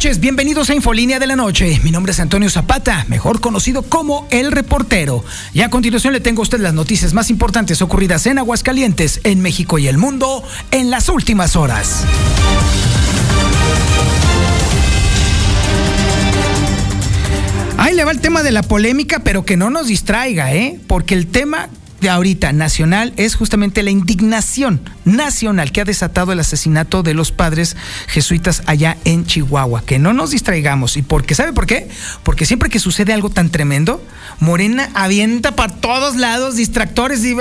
Noches, bienvenidos a Infolínea de la Noche. Mi nombre es Antonio Zapata, mejor conocido como El Reportero. Y a continuación le tengo a usted las noticias más importantes ocurridas en Aguascalientes, en México y el mundo en las últimas horas. Ahí le va el tema de la polémica, pero que no nos distraiga, ¿eh? Porque el tema de ahorita nacional es justamente la indignación nacional que ha desatado el asesinato de los padres jesuitas allá en Chihuahua. Que no nos distraigamos. ¿Y por qué? ¿Sabe por qué? Porque siempre que sucede algo tan tremendo, Morena avienta para todos lados distractores y,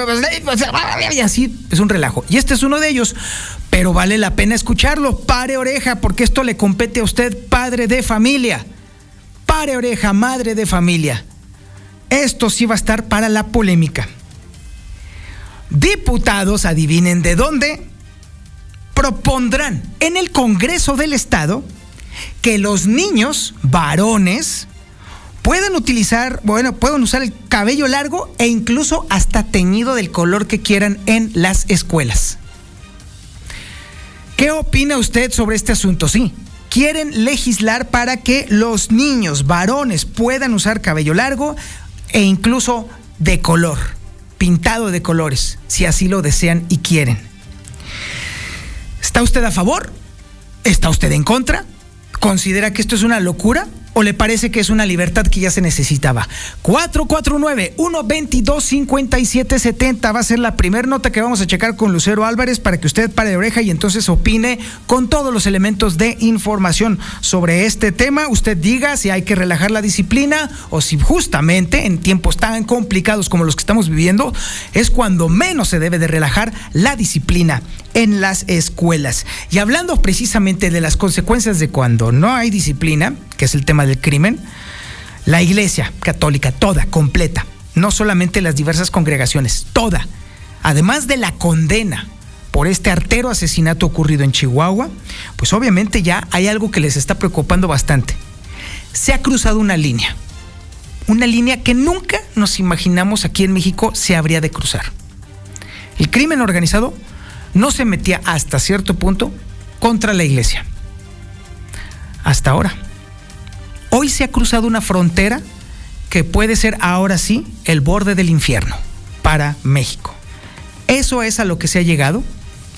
y así es un relajo. Y este es uno de ellos. Pero vale la pena escucharlo. Pare oreja, porque esto le compete a usted, padre de familia. Pare oreja, madre de familia. Esto sí va a estar para la polémica diputados, adivinen de dónde, propondrán en el Congreso del Estado que los niños varones puedan utilizar, bueno, pueden usar el cabello largo e incluso hasta teñido del color que quieran en las escuelas. ¿Qué opina usted sobre este asunto? Sí, quieren legislar para que los niños varones puedan usar cabello largo e incluso de color pintado de colores, si así lo desean y quieren. ¿Está usted a favor? ¿Está usted en contra? ¿Considera que esto es una locura? ¿O le parece que es una libertad que ya se necesitaba? 449-122-5770 va a ser la primera nota que vamos a checar con Lucero Álvarez para que usted pare de oreja y entonces opine con todos los elementos de información sobre este tema. Usted diga si hay que relajar la disciplina o si justamente en tiempos tan complicados como los que estamos viviendo es cuando menos se debe de relajar la disciplina en las escuelas. Y hablando precisamente de las consecuencias de cuando no hay disciplina, que es el tema del crimen, la iglesia católica, toda, completa, no solamente las diversas congregaciones, toda, además de la condena por este artero asesinato ocurrido en Chihuahua, pues obviamente ya hay algo que les está preocupando bastante. Se ha cruzado una línea, una línea que nunca nos imaginamos aquí en México se habría de cruzar. El crimen organizado no se metía hasta cierto punto contra la iglesia. Hasta ahora. Hoy se ha cruzado una frontera que puede ser ahora sí el borde del infierno para México. Eso es a lo que se ha llegado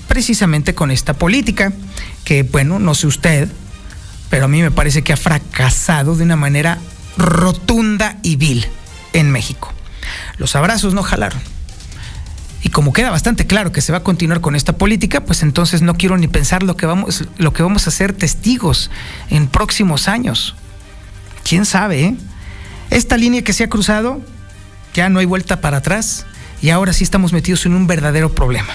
precisamente con esta política que, bueno, no sé usted, pero a mí me parece que ha fracasado de una manera rotunda y vil en México. Los abrazos no jalaron. Y como queda bastante claro que se va a continuar con esta política, pues entonces no quiero ni pensar lo que vamos, lo que vamos a ser testigos en próximos años. ¿Quién sabe? Eh? Esta línea que se ha cruzado, ya no hay vuelta para atrás y ahora sí estamos metidos en un verdadero problema.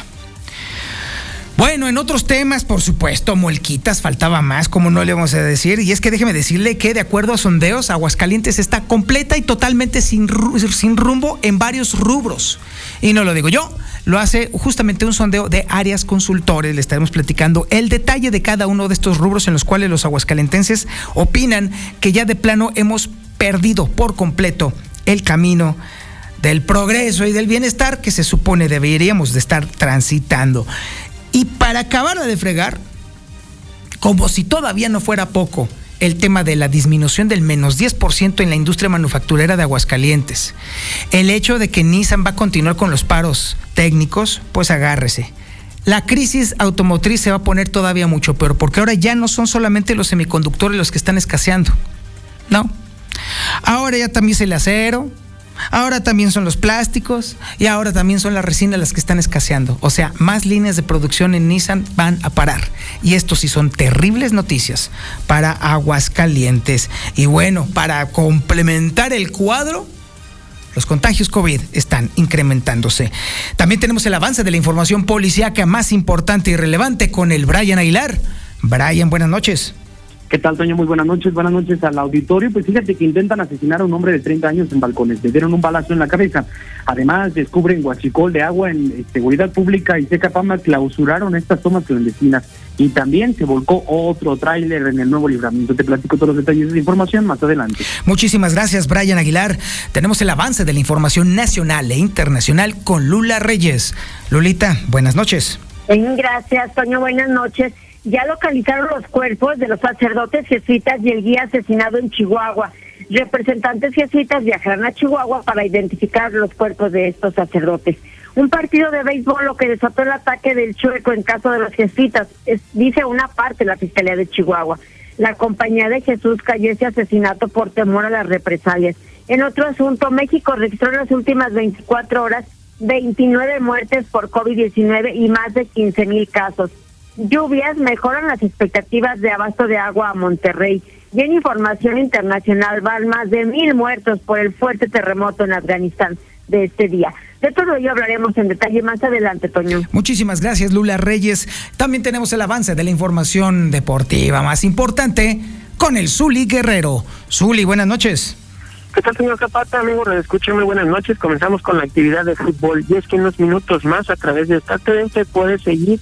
Bueno, en otros temas, por supuesto, Molquitas faltaba más, como no le vamos a decir. Y es que déjeme decirle que, de acuerdo a sondeos, Aguascalientes está completa y totalmente sin, sin rumbo en varios rubros. Y no lo digo yo, lo hace justamente un sondeo de áreas consultores. Le estaremos platicando el detalle de cada uno de estos rubros en los cuales los aguascalentenses opinan que ya de plano hemos perdido por completo el camino del progreso y del bienestar que se supone deberíamos de estar transitando. Y para acabar de fregar, como si todavía no fuera poco, el tema de la disminución del menos 10% en la industria manufacturera de Aguascalientes. El hecho de que Nissan va a continuar con los paros técnicos, pues agárrese. La crisis automotriz se va a poner todavía mucho peor, porque ahora ya no son solamente los semiconductores los que están escaseando. No. Ahora ya también es el acero, Ahora también son los plásticos y ahora también son las resinas las que están escaseando. O sea, más líneas de producción en Nissan van a parar. Y esto sí son terribles noticias para Aguascalientes. Y bueno, para complementar el cuadro, los contagios COVID están incrementándose. También tenemos el avance de la información policíaca más importante y relevante con el Brian Aguilar. Brian, buenas noches. ¿Qué tal, Toño? Muy buenas noches. Buenas noches al auditorio. Pues fíjate que intentan asesinar a un hombre de 30 años en balcones. Le dieron un balazo en la cabeza. Además, descubren guachicol de agua en eh, seguridad pública y Seca Pama clausuraron estas tomas clandestinas. Y también se volcó otro tráiler en el nuevo libramiento. Te platico todos los detalles de la información más adelante. Muchísimas gracias, Brian Aguilar. Tenemos el avance de la información nacional e internacional con Lula Reyes. Lulita, buenas noches. Gracias, Toño. Buenas noches ya localizaron los cuerpos de los sacerdotes jesuitas y el guía asesinado en Chihuahua. Representantes jesuitas viajarán a Chihuahua para identificar los cuerpos de estos sacerdotes. Un partido de béisbol lo que desató el ataque del chueco en caso de los jesuitas, es, dice una parte la Fiscalía de Chihuahua. La compañía de Jesús cayó ese asesinato por temor a las represalias. En otro asunto, México registró en las últimas 24 horas 29 muertes por COVID-19 y más de 15 mil casos lluvias mejoran las expectativas de abasto de agua a Monterrey. Y en información internacional van más de mil muertos por el fuerte terremoto en Afganistán de este día. De todo ello hablaremos en detalle más adelante, Toño. Muchísimas gracias, Lula Reyes. También tenemos el avance de la información deportiva más importante con el Zuli Guerrero. Zuli, buenas noches. ¿Qué tal, señor Zapata? Amigo, escuchen muy buenas noches. Comenzamos con la actividad de fútbol. Y es que en unos minutos más, a través de esta TV, se puede seguir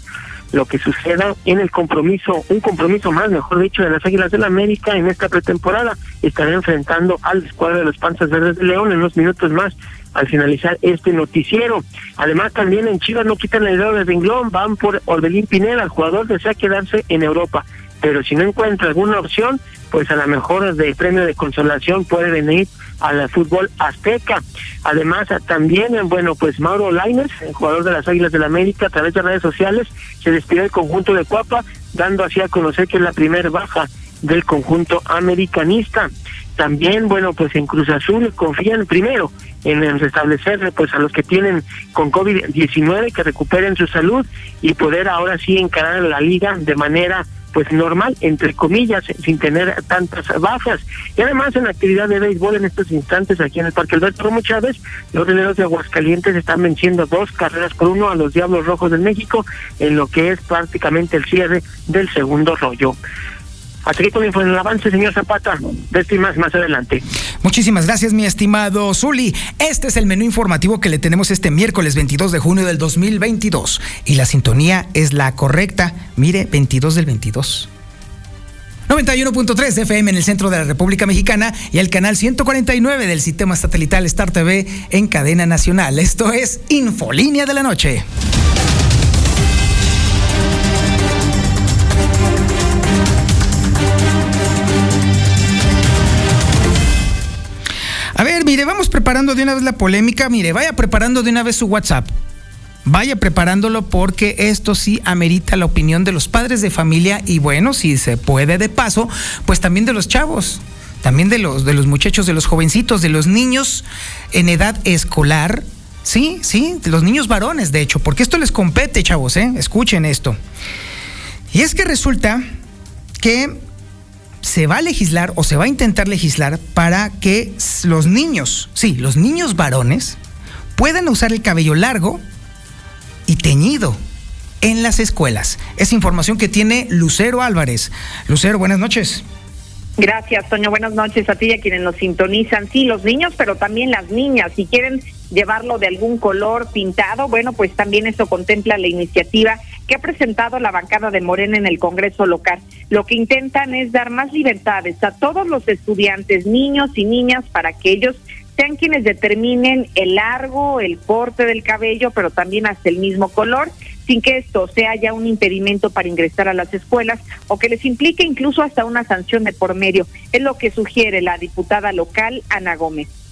lo que suceda en el compromiso, un compromiso más, mejor dicho, de las Águilas del la América en esta pretemporada. Estará enfrentando al escuadro de los Panzas Verdes de León en unos minutos más al finalizar este noticiero. Además, también en Chivas no quitan el dedo de renglón, van por Orbelín Pineda, el jugador desea quedarse en Europa. Pero si no encuentra alguna opción, pues a lo mejor de premio de consolación puede venir al fútbol azteca. Además, también, bueno, pues Mauro Lainez, el jugador de las Águilas del la América, a través de redes sociales, se despidió del conjunto de Cuapa, dando así a conocer que es la primera baja del conjunto americanista. También, bueno, pues en Cruz Azul confían primero en restablecer pues a los que tienen con COVID-19 que recuperen su salud y poder ahora sí encarar la liga de manera pues normal, entre comillas, sin tener tantas bajas. Y además en la actividad de béisbol en estos instantes aquí en el Parque Alberto Romo Chávez, los rieleros de Aguascalientes están venciendo dos carreras por uno a los Diablos Rojos del México en lo que es prácticamente el cierre del segundo rollo. Hasta aquí con el avance, señor Zapata. De más adelante. Muchísimas gracias, mi estimado Zuli. Este es el menú informativo que le tenemos este miércoles 22 de junio del 2022. Y la sintonía es la correcta. Mire, 22 del 22. 91.3 FM en el centro de la República Mexicana y el canal 149 del sistema satelital Star TV en cadena nacional. Esto es Infolínea de la Noche. Mire, vamos preparando de una vez la polémica. Mire, vaya preparando de una vez su WhatsApp. Vaya preparándolo porque esto sí amerita la opinión de los padres de familia y bueno, si se puede de paso, pues también de los chavos, también de los, de los muchachos, de los jovencitos, de los niños en edad escolar. Sí, sí, de los niños varones, de hecho, porque esto les compete, chavos, ¿eh? Escuchen esto. Y es que resulta que se va a legislar o se va a intentar legislar para que los niños, sí, los niños varones, puedan usar el cabello largo y teñido en las escuelas. Es información que tiene Lucero Álvarez. Lucero, buenas noches. Gracias, Toño. Buenas noches a ti y a quienes nos sintonizan. Sí, los niños, pero también las niñas. Si quieren llevarlo de algún color pintado, bueno, pues también eso contempla la iniciativa que ha presentado la bancada de Morena en el Congreso local. Lo que intentan es dar más libertades a todos los estudiantes, niños y niñas, para que ellos sean quienes determinen el largo, el corte del cabello, pero también hasta el mismo color, sin que esto sea ya un impedimento para ingresar a las escuelas o que les implique incluso hasta una sanción de por medio. Es lo que sugiere la diputada local Ana Gómez.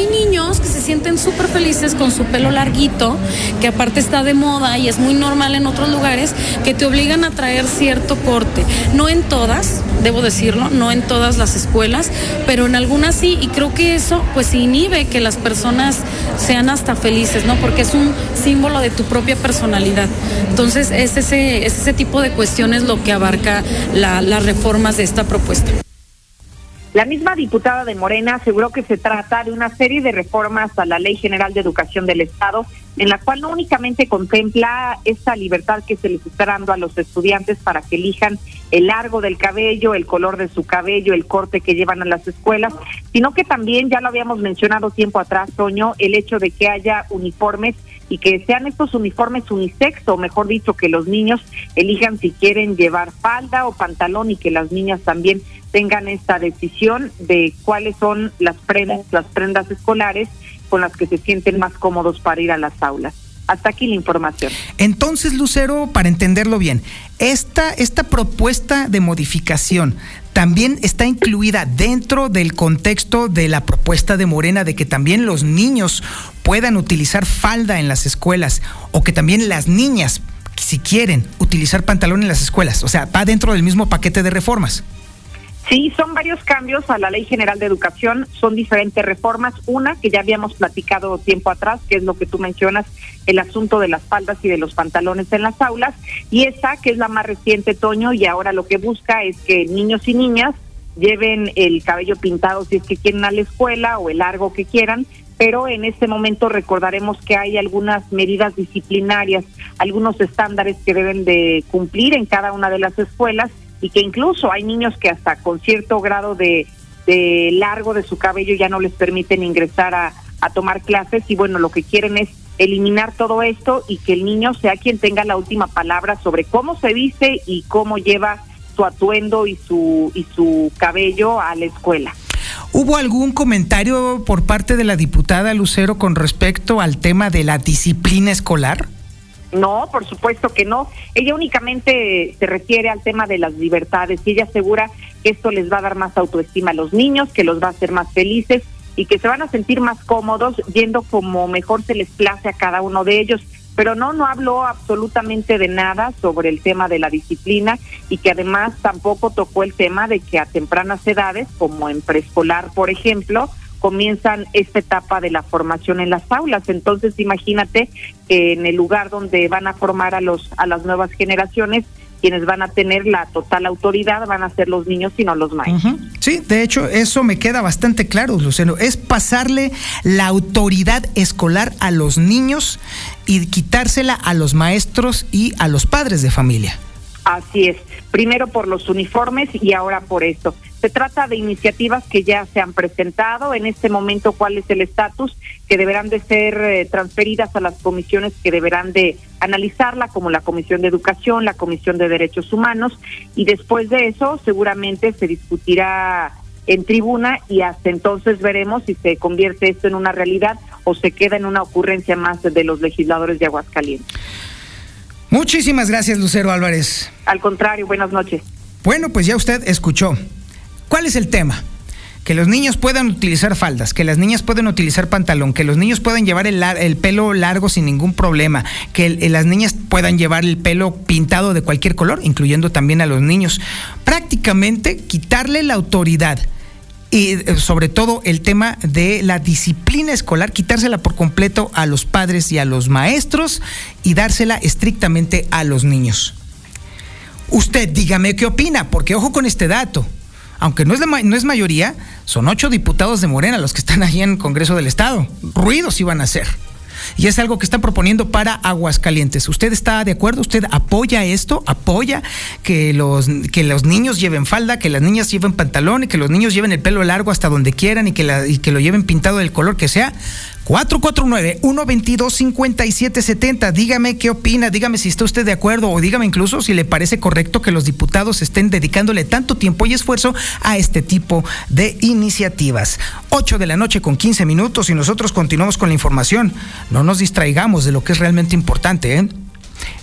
Hay niños que se sienten súper felices con su pelo larguito, que aparte está de moda y es muy normal en otros lugares, que te obligan a traer cierto corte. No en todas, debo decirlo, no en todas las escuelas, pero en algunas sí, y creo que eso pues inhibe que las personas sean hasta felices, ¿no? Porque es un símbolo de tu propia personalidad. Entonces es ese, es ese tipo de cuestiones lo que abarca las reformas de esta propuesta. La misma diputada de Morena aseguró que se trata de una serie de reformas a la Ley General de Educación del Estado, en la cual no únicamente contempla esta libertad que se les está dando a los estudiantes para que elijan el largo del cabello, el color de su cabello, el corte que llevan a las escuelas, sino que también, ya lo habíamos mencionado tiempo atrás, Toño, el hecho de que haya uniformes y que sean estos uniformes unisex, o mejor dicho, que los niños elijan si quieren llevar falda o pantalón y que las niñas también tengan esta decisión de cuáles son las prendas, las prendas escolares con las que se sienten más cómodos para ir a las aulas. Hasta aquí la información. Entonces, Lucero, para entenderlo bien, esta, esta propuesta de modificación también está incluida dentro del contexto de la propuesta de Morena de que también los niños puedan utilizar falda en las escuelas o que también las niñas, si quieren, utilizar pantalón en las escuelas. O sea, va dentro del mismo paquete de reformas. Sí, son varios cambios a la Ley General de Educación, son diferentes reformas. Una que ya habíamos platicado tiempo atrás, que es lo que tú mencionas, el asunto de las faldas y de los pantalones en las aulas, y esa que es la más reciente, Toño, y ahora lo que busca es que niños y niñas lleven el cabello pintado si es que quieren a la escuela o el largo que quieran, pero en este momento recordaremos que hay algunas medidas disciplinarias, algunos estándares que deben de cumplir en cada una de las escuelas y que incluso hay niños que hasta con cierto grado de, largo de su cabello ya no les permiten ingresar a, a tomar clases y bueno, lo que quieren es eliminar todo esto y que el niño sea quien tenga la última palabra sobre cómo se viste y cómo lleva su atuendo y su y su cabello a la escuela. ¿Hubo algún comentario por parte de la diputada Lucero con respecto al tema de la disciplina escolar? No, por supuesto que no. Ella únicamente se refiere al tema de las libertades y ella asegura que esto les va a dar más autoestima a los niños, que los va a hacer más felices y que se van a sentir más cómodos yendo como mejor se les place a cada uno de ellos. Pero no, no habló absolutamente de nada sobre el tema de la disciplina y que además tampoco tocó el tema de que a tempranas edades, como en preescolar, por ejemplo, comienzan esta etapa de la formación en las aulas. Entonces, imagínate que en el lugar donde van a formar a los a las nuevas generaciones, quienes van a tener la total autoridad van a ser los niños y no los maestros. Sí, de hecho, eso me queda bastante claro, Lucero. Es pasarle la autoridad escolar a los niños y quitársela a los maestros y a los padres de familia. Así es, primero por los uniformes y ahora por esto. Se trata de iniciativas que ya se han presentado. En este momento, ¿cuál es el estatus? Que deberán de ser eh, transferidas a las comisiones que deberán de analizarla, como la Comisión de Educación, la Comisión de Derechos Humanos, y después de eso seguramente se discutirá en tribuna y hasta entonces veremos si se convierte esto en una realidad o se queda en una ocurrencia más de los legisladores de Aguascalientes. Muchísimas gracias, Lucero Álvarez. Al contrario, buenas noches. Bueno, pues ya usted escuchó. ¿Cuál es el tema? Que los niños puedan utilizar faldas, que las niñas puedan utilizar pantalón, que los niños puedan llevar el, el pelo largo sin ningún problema, que el, las niñas puedan llevar el pelo pintado de cualquier color, incluyendo también a los niños. Prácticamente quitarle la autoridad y eh, sobre todo el tema de la disciplina escolar, quitársela por completo a los padres y a los maestros y dársela estrictamente a los niños. Usted dígame qué opina, porque ojo con este dato aunque no es, no es mayoría, son ocho diputados de Morena los que están ahí en el Congreso del Estado. Ruidos iban a hacer. Y es algo que está proponiendo para Aguascalientes. ¿Usted está de acuerdo? ¿Usted apoya esto? ¿Apoya que los, que los niños lleven falda, que las niñas lleven pantalón y que los niños lleven el pelo largo hasta donde quieran y que lo lleven pintado del color que sea? 449-122-5770. Dígame qué opina, dígame si está usted de acuerdo o dígame incluso si le parece correcto que los diputados estén dedicándole tanto tiempo y esfuerzo a este tipo de iniciativas. 8 de la noche con 15 minutos y nosotros continuamos con la información. No nos distraigamos de lo que es realmente importante. ¿eh?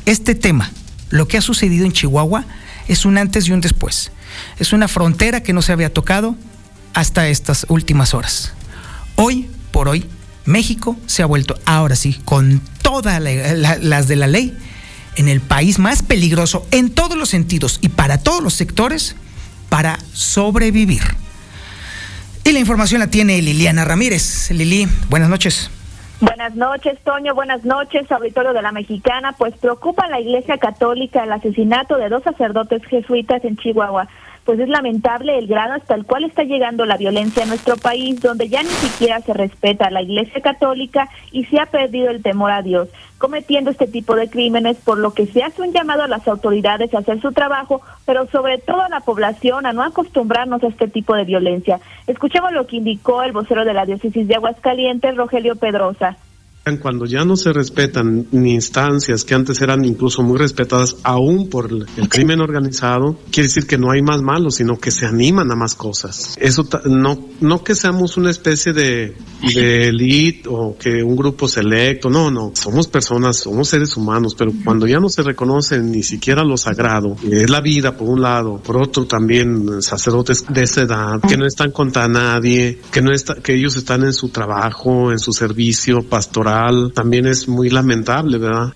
Este tema, lo que ha sucedido en Chihuahua, es un antes y un después. Es una frontera que no se había tocado hasta estas últimas horas. Hoy por hoy México se ha vuelto, ahora sí, con todas las de la ley, en el país más peligroso en todos los sentidos y para todos los sectores para sobrevivir. Y la información la tiene Liliana Ramírez. Lili, buenas noches. Buenas noches, Toño. Buenas noches, auditorio de la Mexicana. Pues preocupa a la Iglesia Católica el asesinato de dos sacerdotes jesuitas en Chihuahua. Pues es lamentable el grado hasta el cual está llegando la violencia en nuestro país, donde ya ni siquiera se respeta a la Iglesia Católica y se ha perdido el temor a Dios, cometiendo este tipo de crímenes, por lo que se hace un llamado a las autoridades a hacer su trabajo, pero sobre todo a la población a no acostumbrarnos a este tipo de violencia. Escuchemos lo que indicó el vocero de la diócesis de Aguascalientes, Rogelio Pedrosa cuando ya no se respetan ni instancias que antes eran incluso muy respetadas aún por el crimen organizado, quiere decir que no hay más malos, sino que se animan a más cosas. Eso no, no que seamos una especie de, de elite o que un grupo selecto, no, no, somos personas, somos seres humanos, pero cuando ya no se reconoce ni siquiera lo sagrado, es la vida por un lado, por otro también sacerdotes de esa edad, que no están contra nadie, que no está, que ellos están en su trabajo, en su servicio pastoral, también es muy lamentable, ¿verdad?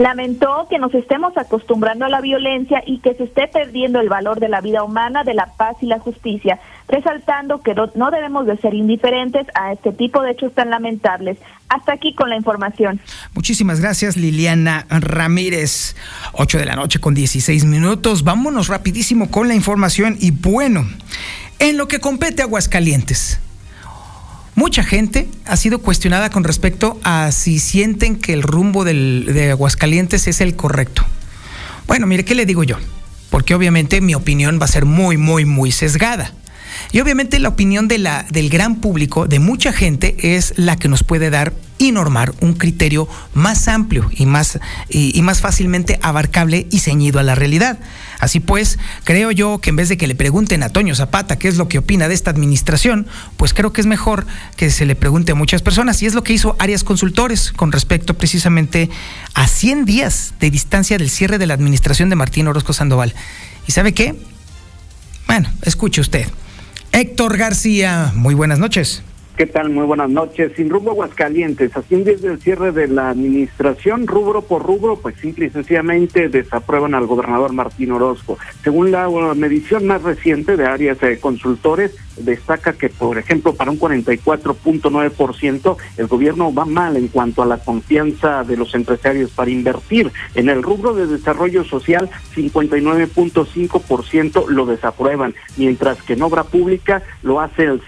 Lamentó que nos estemos acostumbrando a la violencia y que se esté perdiendo el valor de la vida humana, de la paz y la justicia, resaltando que no debemos de ser indiferentes a este tipo de hechos tan lamentables. Hasta aquí con la información. Muchísimas gracias Liliana Ramírez. 8 de la noche con 16 minutos. Vámonos rapidísimo con la información y bueno, en lo que compete a Aguascalientes. Mucha gente ha sido cuestionada con respecto a si sienten que el rumbo de Aguascalientes es el correcto. Bueno, mire, ¿qué le digo yo? Porque obviamente mi opinión va a ser muy, muy, muy sesgada. Y obviamente la opinión de la, del gran público, de mucha gente, es la que nos puede dar y normar un criterio más amplio y más, y más fácilmente abarcable y ceñido a la realidad. Así pues, creo yo que en vez de que le pregunten a Toño Zapata qué es lo que opina de esta administración, pues creo que es mejor que se le pregunte a muchas personas. Y es lo que hizo Arias Consultores con respecto precisamente a 100 días de distancia del cierre de la administración de Martín Orozco Sandoval. ¿Y sabe qué? Bueno, escuche usted. Héctor García, muy buenas noches. ¿Qué tal? Muy buenas noches. Sin rumbo Aguascalientes, así desde el cierre de la administración, rubro por rubro, pues simple y sencillamente desaprueban al gobernador Martín Orozco. Según la medición más reciente de áreas consultores, destaca que, por ejemplo, para un 44.9%, el gobierno va mal en cuanto a la confianza de los empresarios para invertir. En el rubro de desarrollo social, 59.5% lo desaprueban, mientras que en obra pública lo hace el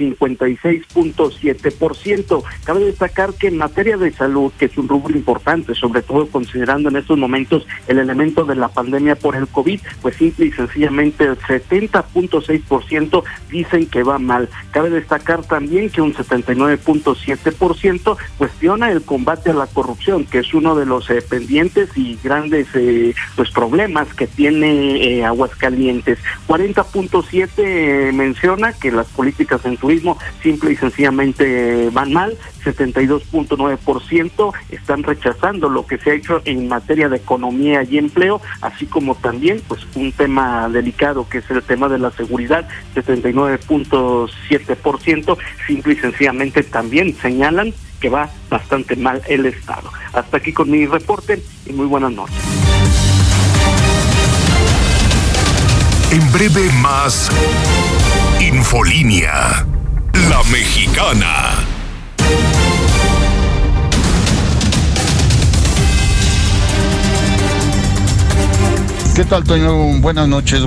56.7%. Cabe destacar que en materia de salud, que es un rubro importante, sobre todo considerando en estos momentos el elemento de la pandemia por el COVID, pues simple y sencillamente el 70.6% dicen que va mal. Cabe destacar también que un 79.7% cuestiona el combate a la corrupción, que es uno de los eh, pendientes y grandes eh, pues problemas que tiene eh, Aguascalientes. 40.7 menciona que las políticas en turismo simple y sencillamente van mal. 72.9% están rechazando lo que se ha hecho en materia de economía y empleo, así como también pues un tema delicado que es el tema de la seguridad, 79.7%, simple y sencillamente también señalan que va bastante mal el Estado. Hasta aquí con mi reporte y muy buenas noches. En breve más Infolínea, la mexicana. ¿Qué tal, Toño? Buenas noches.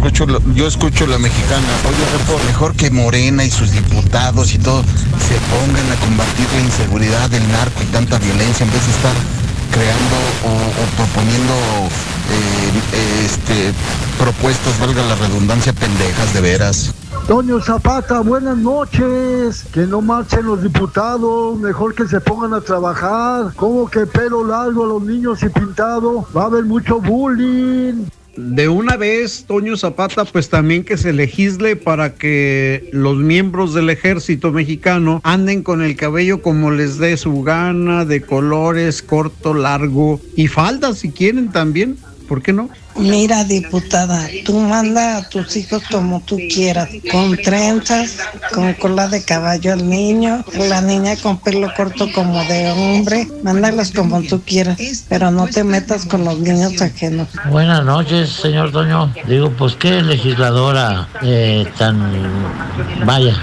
Yo escucho la mexicana. Oye, mejor que Morena y sus diputados y todo se pongan a combatir la inseguridad, el narco y tanta violencia en vez de estar creando o, proponiendo eh, este, propuestas, valga la redundancia, pendejas de veras. Toño Zapata, buenas noches. Que no marchen los diputados, mejor que se pongan a trabajar. Como que pelo largo a los niños y pintado? Va a haber mucho bullying de una vez, Toño Zapata, pues también que se legisle para que los miembros del ejército mexicano anden con el cabello como les dé su gana, de colores, corto, largo y falda si quieren también. ¿Por qué no? Mira, diputada, tú manda a tus hijos como tú quieras, con trenzas, con cola de caballo al niño, la niña con pelo corto como de hombre, mándalos como tú quieras, pero no te metas con los niños ajenos. Buenas noches, señor Toño. Digo, pues qué legisladora eh, tan, vaya,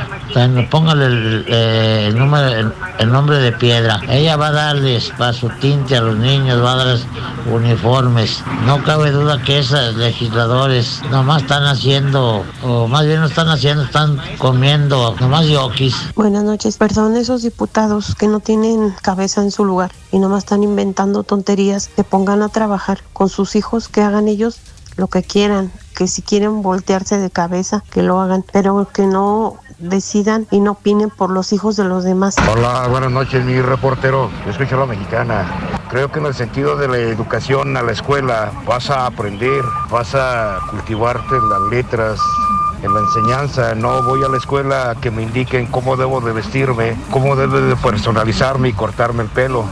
póngale el, eh, el, número, el, nombre de piedra. Ella va a darles para su tinte a los niños, va a darles uniformes. No cabe duda que esos legisladores nomás están haciendo, o más bien no están haciendo, están comiendo nomás yoquis. Buenas noches, perdón, esos diputados que no tienen cabeza en su lugar y nomás están inventando tonterías, que pongan a trabajar con sus hijos, que hagan ellos lo que quieran, que si quieren voltearse de cabeza, que lo hagan, pero que no decidan y no opinen por los hijos de los demás. Hola, buenas noches, mi reportero. Yo escucho a la mexicana. Creo que en el sentido de la educación a la escuela vas a aprender, vas a cultivarte las letras, en la enseñanza, no voy a la escuela a que me indiquen cómo debo de vestirme, cómo debo de personalizarme y cortarme el pelo.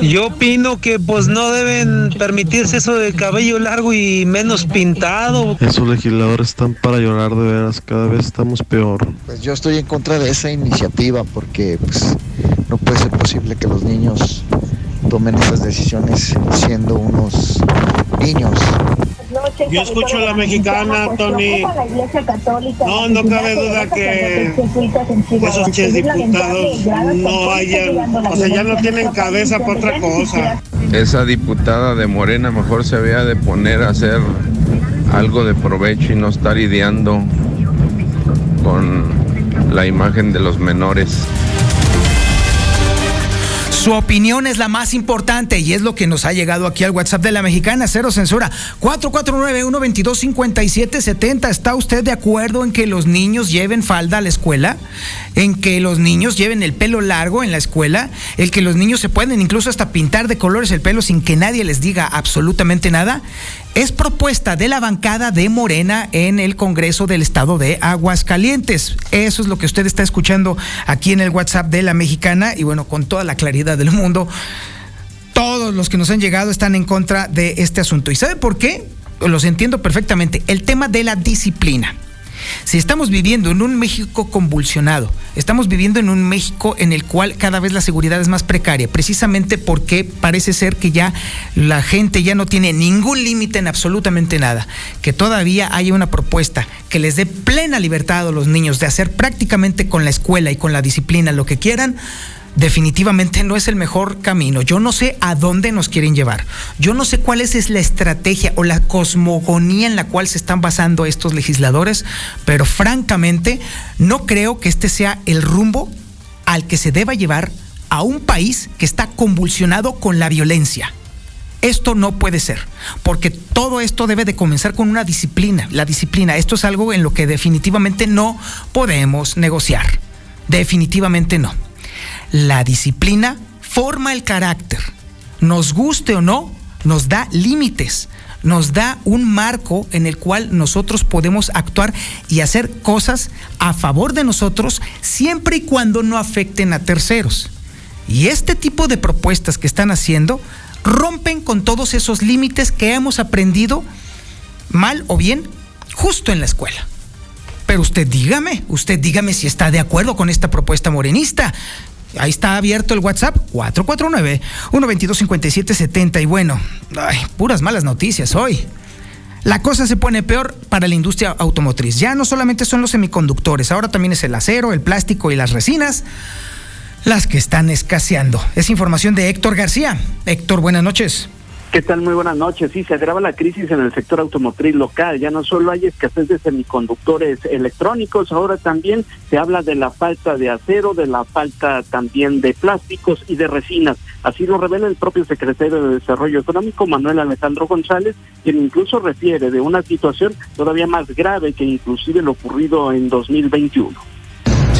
Yo opino que pues no deben permitirse eso de cabello largo y menos pintado. Esos legisladores están para llorar de veras, cada vez estamos peor. Pues yo estoy en contra de esa iniciativa porque pues no puede ser posible que los niños tomen esas decisiones siendo unos niños. Yo escucho a la mexicana, Tony. No, no cabe duda que esos diputados no hayan, o sea, ya no tienen cabeza para otra cosa. Esa diputada de Morena mejor se había de poner a hacer algo de provecho y no estar ideando con la imagen de los menores. Su opinión es la más importante y es lo que nos ha llegado aquí al WhatsApp de la mexicana, cero censura. 449-122-5770. ¿Está usted de acuerdo en que los niños lleven falda a la escuela? ¿En que los niños lleven el pelo largo en la escuela? ¿El que los niños se pueden incluso hasta pintar de colores el pelo sin que nadie les diga absolutamente nada? Es propuesta de la bancada de Morena en el Congreso del Estado de Aguascalientes. Eso es lo que usted está escuchando aquí en el WhatsApp de la mexicana y bueno, con toda la claridad del mundo, todos los que nos han llegado están en contra de este asunto. ¿Y sabe por qué? Los entiendo perfectamente. El tema de la disciplina. Si estamos viviendo en un México convulsionado, estamos viviendo en un México en el cual cada vez la seguridad es más precaria, precisamente porque parece ser que ya la gente ya no tiene ningún límite en absolutamente nada, que todavía haya una propuesta que les dé plena libertad a los niños de hacer prácticamente con la escuela y con la disciplina lo que quieran, definitivamente no es el mejor camino. Yo no sé a dónde nos quieren llevar. Yo no sé cuál es la estrategia o la cosmogonía en la cual se están basando estos legisladores, pero francamente no creo que este sea el rumbo al que se deba llevar a un país que está convulsionado con la violencia. Esto no puede ser, porque todo esto debe de comenzar con una disciplina. La disciplina, esto es algo en lo que definitivamente no podemos negociar. Definitivamente no. La disciplina forma el carácter. Nos guste o no, nos da límites, nos da un marco en el cual nosotros podemos actuar y hacer cosas a favor de nosotros siempre y cuando no afecten a terceros. Y este tipo de propuestas que están haciendo rompen con todos esos límites que hemos aprendido mal o bien justo en la escuela. Pero usted dígame, usted dígame si está de acuerdo con esta propuesta morenista. Ahí está abierto el WhatsApp 449-122-5770. Y bueno, puras malas noticias hoy. La cosa se pone peor para la industria automotriz. Ya no solamente son los semiconductores, ahora también es el acero, el plástico y las resinas las que están escaseando. Es información de Héctor García. Héctor, buenas noches. ¿Qué tal? Muy buenas noches. Sí, se agrava la crisis en el sector automotriz local. Ya no solo hay escasez de semiconductores electrónicos, ahora también se habla de la falta de acero, de la falta también de plásticos y de resinas. Así lo revela el propio secretario de Desarrollo Económico, Manuel Alejandro González, quien incluso refiere de una situación todavía más grave que inclusive lo ocurrido en 2021.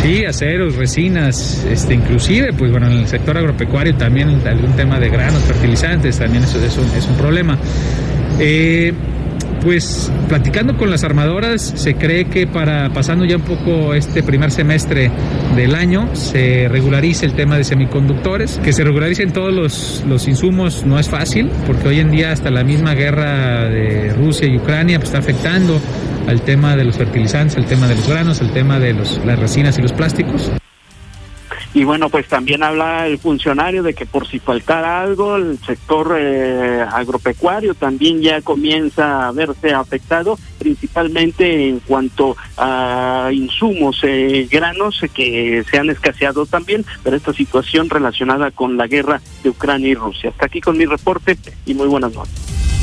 Sí, aceros, resinas, este, inclusive, pues bueno, en el sector agropecuario también algún tema de granos, fertilizantes, también eso, es un problema. Eh, pues platicando con las armadoras, se cree que para pasando ya un poco este primer semestre del año, se regularice el tema de semiconductores, que se regularicen todos los, los insumos no es fácil, porque hoy en día hasta la misma guerra de Rusia y Ucrania pues, está afectando al tema de los fertilizantes, al tema de los granos, al tema de los, las resinas y los plásticos. Y bueno, pues también habla el funcionario de que por si faltara algo, el sector eh, agropecuario también ya comienza a verse afectado, principalmente en cuanto a insumos, eh, granos que se han escaseado también, pero esta situación relacionada con la guerra de Ucrania y Rusia. Hasta aquí con mi reporte y muy buenas noches.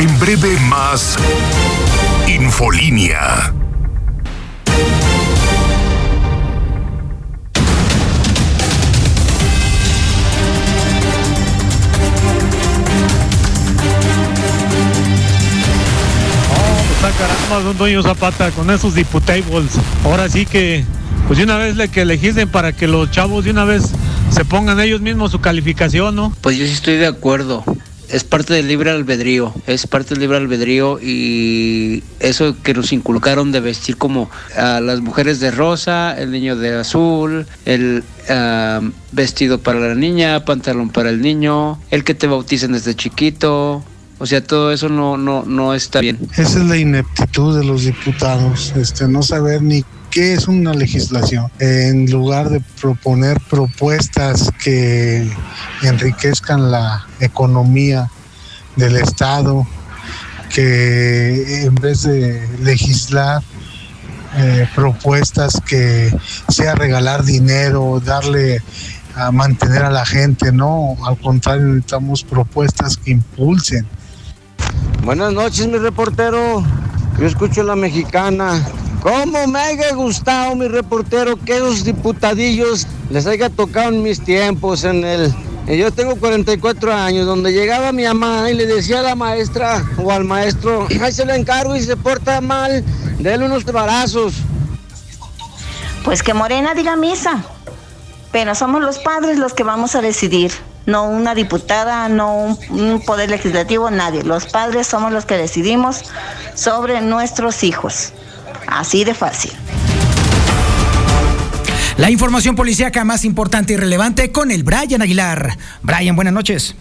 En breve más Infolínea. caramba, don Doño Zapata, con esos diputables. Ahora sí que, pues de una vez le que legislen para que los chavos de una vez se pongan ellos mismos su calificación, ¿no? Pues yo sí estoy de acuerdo. Es parte del libre albedrío, es parte del libre albedrío y eso que nos inculcaron de vestir como a las mujeres de rosa, el niño de azul, el ah, vestido para la niña, pantalón para el niño, el que te bauticen desde chiquito, o sea, todo eso no, no, no está bien. Esa es la ineptitud de los diputados, este, no saber ni qué es una legislación. En lugar de proponer propuestas que enriquezcan la economía del Estado, que en vez de legislar eh, propuestas que sea regalar dinero, darle a mantener a la gente, no, al contrario, necesitamos propuestas que impulsen Buenas noches, mi reportero. Yo escucho la mexicana. ¿Cómo me haya gustado, mi reportero, que esos diputadillos les haya tocado en mis tiempos en el... Yo tengo 44 años, donde llegaba mi mamá y le decía a la maestra o al maestro, ahí se lo encargo y se porta mal, déle unos barazos. Pues que Morena diga misa, pero somos los padres los que vamos a decidir no una diputada, no un, poder legislativo, nadie. Los padres somos los que decidimos sobre nuestros hijos. Así de fácil. La información policíaca más importante y relevante con el Brian Aguilar. Brian, buenas noches.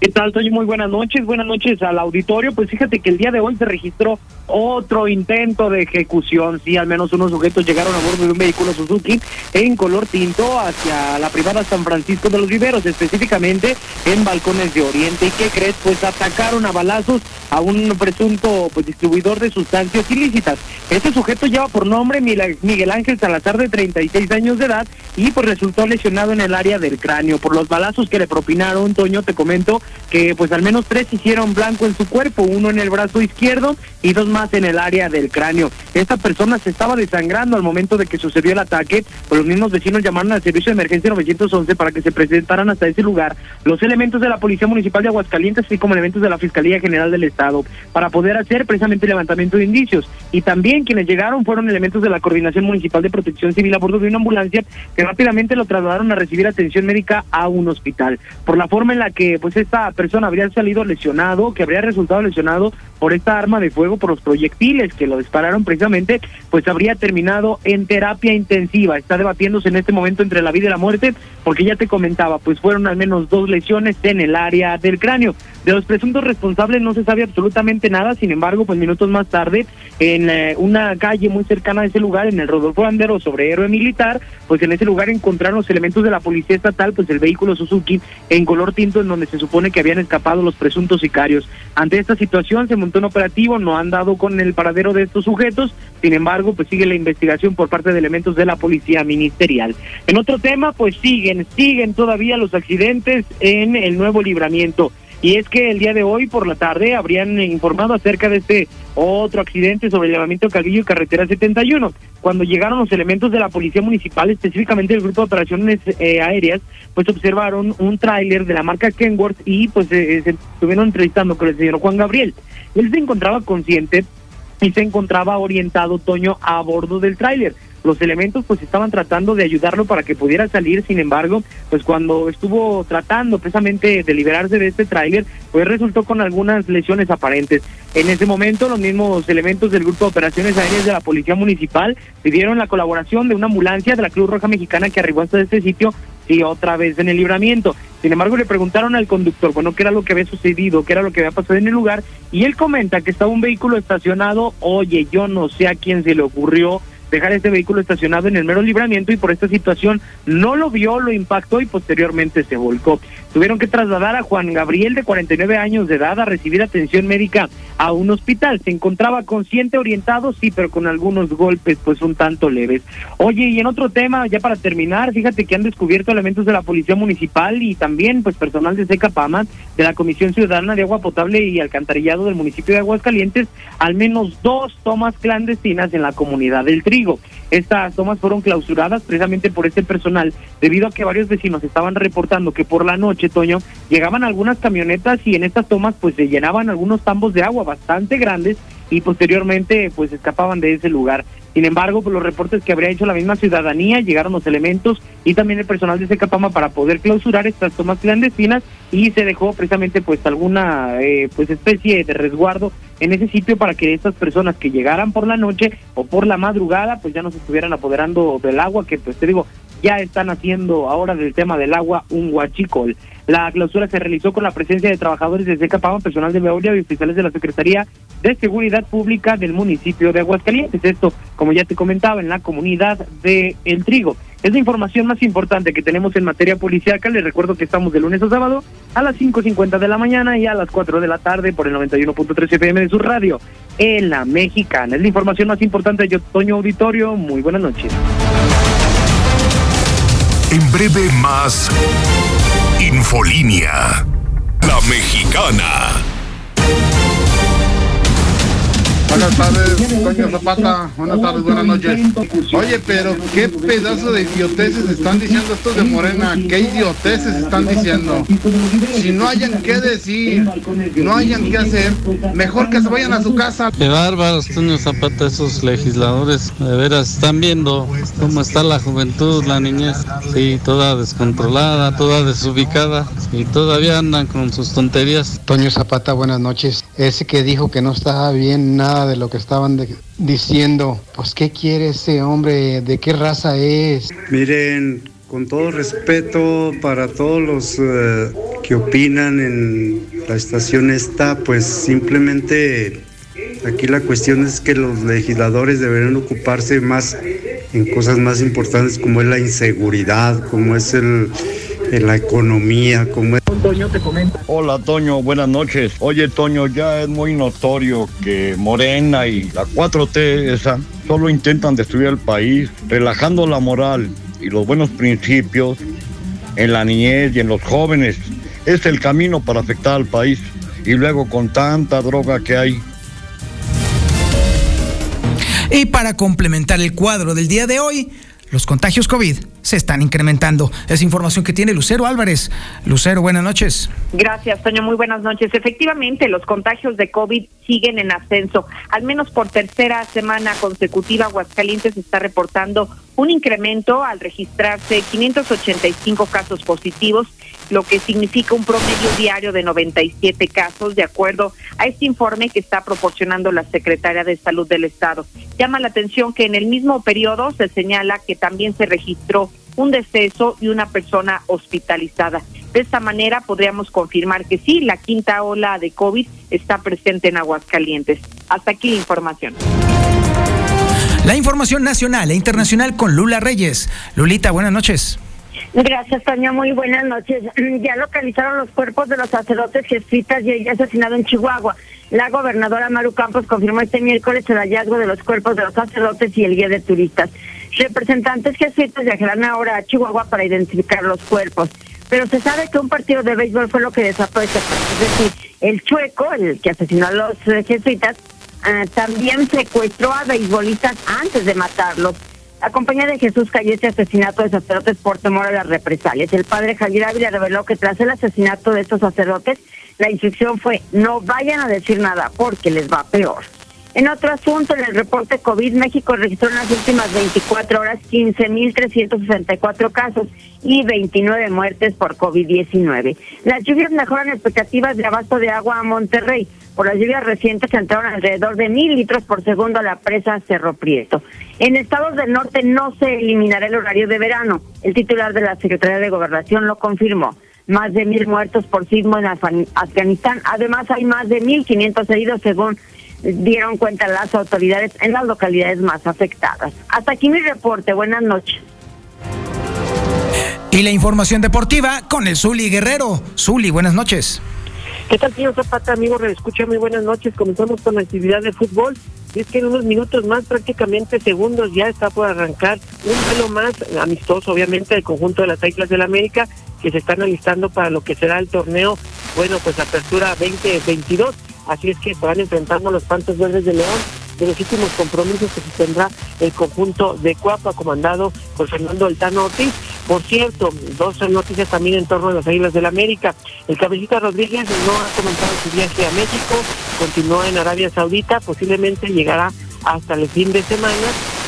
¿Qué tal, Toño? Muy buenas noches. Buenas noches al auditorio. Pues fíjate que el día de hoy se registró otro intento de ejecución. Sí, al menos unos sujetos llegaron a bordo de un vehículo Suzuki en color tinto hacia la privada San Francisco de los Viveros, específicamente en Balcones de Oriente. ¿Y qué crees? Pues atacaron a balazos a un presunto pues, distribuidor de sustancias ilícitas. Este sujeto lleva por nombre Miguel Ángel Salazar, de 36 años de edad, y pues resultó lesionado en el área del cráneo. Por los balazos que le propinaron, Toño, te comento que pues al menos tres hicieron blanco en su cuerpo, uno en el brazo izquierdo y dos más en el área del cráneo. Esta persona se estaba desangrando al momento de que sucedió el ataque, pues los mismos vecinos llamaron al servicio de emergencia 911 para que se presentaran hasta ese lugar los elementos de la Policía Municipal de Aguascalientes, así como elementos de la Fiscalía General del Estado, para poder hacer precisamente levantamiento de indicios. Y también quienes llegaron fueron elementos de la Coordinación Municipal de Protección Civil a bordo de una ambulancia que rápidamente lo trasladaron a recibir atención médica a un hospital. Por la forma en la que pues esta persona habría salido lesionado, que habría resultado lesionado por esta arma de fuego, por los proyectiles que lo dispararon precisamente, pues habría terminado en terapia intensiva. Está debatiéndose en este momento entre la vida y la muerte, porque ya te comentaba, pues fueron al menos dos lesiones en el área del cráneo. De los presuntos responsables no se sabe absolutamente nada, sin embargo, pues minutos más tarde, en eh, una calle muy cercana a ese lugar, en el Rodolfo Andero, sobre héroe militar, pues en ese lugar encontraron los elementos de la policía estatal, pues el vehículo Suzuki en color tinto, en donde se supone que habían escapado los presuntos sicarios. Ante esta situación se montó un operativo, no han dado con el paradero de estos sujetos, sin embargo, pues sigue la investigación por parte de elementos de la policía ministerial. En otro tema, pues siguen, siguen todavía los accidentes en el nuevo libramiento. Y es que el día de hoy por la tarde habrían informado acerca de este otro accidente sobre el llamamiento Calvillo y carretera 71. Cuando llegaron los elementos de la policía municipal, específicamente el grupo de operaciones eh, aéreas, pues observaron un tráiler de la marca Kenworth y pues eh, se estuvieron entrevistando con el señor Juan Gabriel. Él se encontraba consciente y se encontraba orientado, Toño, a bordo del tráiler los elementos pues estaban tratando de ayudarlo para que pudiera salir, sin embargo, pues cuando estuvo tratando precisamente de liberarse de este tráiler, pues resultó con algunas lesiones aparentes. En ese momento, los mismos elementos del Grupo de Operaciones Aéreas de la Policía Municipal pidieron la colaboración de una ambulancia de la Cruz Roja Mexicana que arribó hasta este sitio y otra vez en el libramiento. Sin embargo, le preguntaron al conductor, bueno, qué era lo que había sucedido, qué era lo que había pasado en el lugar, y él comenta que estaba un vehículo estacionado, oye, yo no sé a quién se le ocurrió dejar este vehículo estacionado en el mero libramiento y por esta situación no lo vio, lo impactó y posteriormente se volcó. Tuvieron que trasladar a Juan Gabriel de 49 años de edad a recibir atención médica a un hospital. Se encontraba consciente, orientado, sí, pero con algunos golpes pues un tanto leves. Oye, y en otro tema, ya para terminar, fíjate que han descubierto elementos de la Policía Municipal y también pues personal de Secapama, de la Comisión Ciudadana de Agua Potable y Alcantarillado del municipio de Aguascalientes, al menos dos tomas clandestinas en la comunidad del Estas tomas fueron clausuradas precisamente por este personal, debido a que varios vecinos estaban reportando que por la noche, Toño, llegaban algunas camionetas y en estas tomas pues se llenaban algunos tambos de agua bastante grandes y posteriormente pues escapaban de ese lugar. Sin embargo, por los reportes que habría hecho la misma ciudadanía, llegaron los elementos y también el personal de Secapama para poder clausurar estas tomas clandestinas y se dejó precisamente pues alguna eh, pues especie de resguardo en ese sitio para que estas personas que llegaran por la noche o por la madrugada pues ya no se estuvieran apoderando del agua que pues te digo ya están haciendo ahora del tema del agua un huachicol. La clausura se realizó con la presencia de trabajadores de Secapama, personal de Veolia y oficiales de la Secretaría de Seguridad Pública del municipio de Aguascalientes. Esto, como ya te comentaba, en la comunidad de El Trigo. Es la información más importante que tenemos en materia policíaca. Les recuerdo que estamos de lunes a sábado a las 5.50 de la mañana y a las 4 de la tarde por el 91.3 FM de su radio en la mexicana. Es la información más importante de Toño Auditorio. Muy buenas noches. En breve más Infolínea. La mexicana. Buenas tardes, Toño Zapata. Buenas tardes, buenas noches. Oye, pero qué pedazo de idioteces están diciendo estos de Morena. Qué idioteces están diciendo. Si no hayan qué decir, no hayan qué hacer, mejor que se vayan a su casa. Qué bárbaros, Toño Zapata, esos legisladores. De veras, están viendo cómo está la juventud, la niñez. Sí, toda descontrolada, toda desubicada. Y todavía andan con sus tonterías. Toño Zapata, buenas noches. Ese que dijo que no estaba bien nada de lo que estaban diciendo. Pues, ¿qué quiere ese hombre? ¿De qué raza es? Miren, con todo respeto para todos los eh, que opinan en la estación esta, pues simplemente aquí la cuestión es que los legisladores deberían ocuparse más en cosas más importantes como es la inseguridad, como es el en la economía, como es... Toño te comenta. Hola Toño, buenas noches. Oye Toño, ya es muy notorio que Morena y la 4T esa solo intentan destruir el país, relajando la moral y los buenos principios en la niñez y en los jóvenes. Es el camino para afectar al país. Y luego con tanta droga que hay, y para complementar el cuadro del día de hoy, los contagios COVID se están incrementando. Es información que tiene Lucero Álvarez. Lucero, buenas noches. Gracias, Toño. Muy buenas noches. Efectivamente, los contagios de COVID siguen en ascenso. Al menos por tercera semana consecutiva, Aguascalientes está reportando un incremento al registrarse 585 casos positivos, lo que significa un promedio diario de 97 casos, de acuerdo a este informe que está proporcionando la Secretaria de Salud del Estado. Llama la atención que en el mismo periodo se señala que también se registró un deceso y una persona hospitalizada. De esta manera podríamos confirmar que sí, la quinta ola de COVID está presente en Aguascalientes. Hasta aquí la información. La información nacional e internacional con Lula Reyes. Lulita, buenas noches. Gracias, Toño. Muy buenas noches. Ya localizaron los cuerpos de los sacerdotes jesuitas y el asesinado en Chihuahua. La gobernadora Maru Campos confirmó este miércoles el hallazgo de los cuerpos de los sacerdotes y el guía de turistas. Representantes jesuitas viajarán ahora a Chihuahua para identificar los cuerpos. Pero se sabe que un partido de béisbol fue lo que desapareció. Es decir, el chueco, el que asesinó a los jesuitas, eh, también secuestró a beisbolistas antes de matarlos. La compañía de Jesús cayó este asesinato de sacerdotes por temor a las represalias. El padre Javier Ávila reveló que tras el asesinato de estos sacerdotes, la instrucción fue no vayan a decir nada porque les va peor. En otro asunto, en el reporte COVID, México registró en las últimas 24 horas 15.364 casos y 29 muertes por COVID-19. Las lluvias mejoran expectativas de abasto de agua a Monterrey. Por las lluvias recientes entraron alrededor de mil litros por segundo a la presa Cerro Prieto. En estados del norte no se eliminará el horario de verano. El titular de la Secretaría de Gobernación lo confirmó más de mil muertos por sismo en Afganistán. Además, hay más de 1.500 heridos según dieron cuenta las autoridades en las localidades más afectadas. Hasta aquí mi reporte. Buenas noches. Y la información deportiva con el Zuli Guerrero. Zuli, buenas noches. ¿Qué tal, señor Zapata, amigo? Escucha muy buenas noches. Comenzamos con la actividad de fútbol. Es que en unos minutos más, prácticamente segundos, ya está por arrancar un duelo más amistoso, obviamente, del conjunto de las Islas del América, que se están alistando para lo que será el torneo, bueno, pues apertura 2022. Así es que van enfrentando los Pantos Verdes de León de los últimos compromisos que se tendrá el conjunto de Cuapa, comandado por Fernando Altano Ortiz. Por cierto, dos noticias también en torno a las Águilas del América. El cabecita Rodríguez no ha comenzado su viaje a México, continúa en Arabia Saudita, posiblemente llegará hasta el fin de semana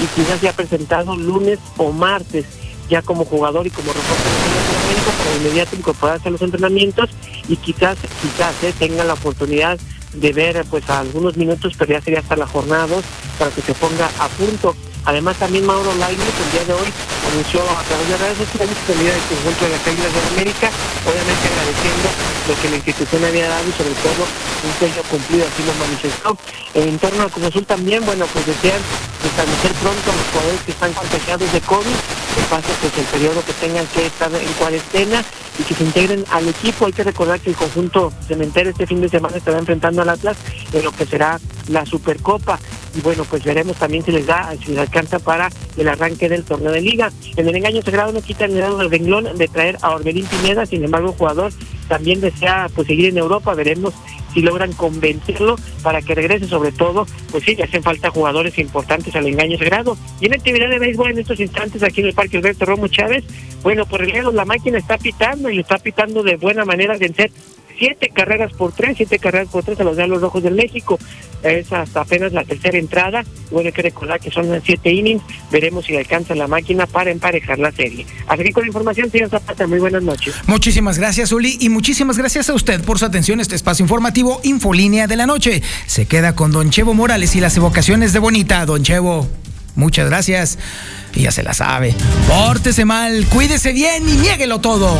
y quizás ha presentado lunes o martes ya como jugador y como reporte de América para inmediato incorporarse a los entrenamientos y quizás, quizás eh, tenga la oportunidad de ver pues a algunos minutos, pero ya sería hasta la jornada 2 para que se ponga a punto. Además también Mauro Lainez el día de hoy anunció a través de redes sociales que salida del conjunto de las Águilas de América, obviamente agradeciendo lo que la institución había dado y sobre todo un sueño cumplido, así lo manifestó. En torno a Cruz Azul también, bueno, pues desean establecer pronto a los jugadores que están contagiados de COVID, que pase pues el periodo que tengan que estar en cuarentena y que se integren al equipo. Hay que recordar que el conjunto cementerio este fin de semana estará enfrentando al Atlas en lo que será la Supercopa. Y bueno, pues veremos también si les da, si les alcanza para el arranque del torneo de liga. En el engaño sagrado no quitan el dedo renglón de traer a Orbelín Pineda, sin embargo el jugador también desea pues seguir en Europa, veremos si logran convencerlo para que regrese sobre todo, pues sí, hacen falta jugadores importantes al engaño sagrado. Y en actividad de béisbol en estos instantes aquí en el Parque Alberto Romo Chávez, bueno, por el la máquina está pitando y está pitando de buena manera, vencer siete carreras por tres, siete carreras por tres a los los Rojos del México. Es hasta apenas la tercera entrada. Bueno, hay que recordar que son siete innings. Veremos si alcanza la máquina para emparejar la serie. Así con la información, señor Zapata, muy buenas noches. Muchísimas gracias, Uli, y muchísimas gracias a usted por su atención este espacio informativo Infolínea de la Noche. Se queda con Don Chevo Morales y las evocaciones de Bonita. Don Chevo, muchas gracias. Y ya se la sabe. Pórtese mal, cuídese bien y niéguelo todo.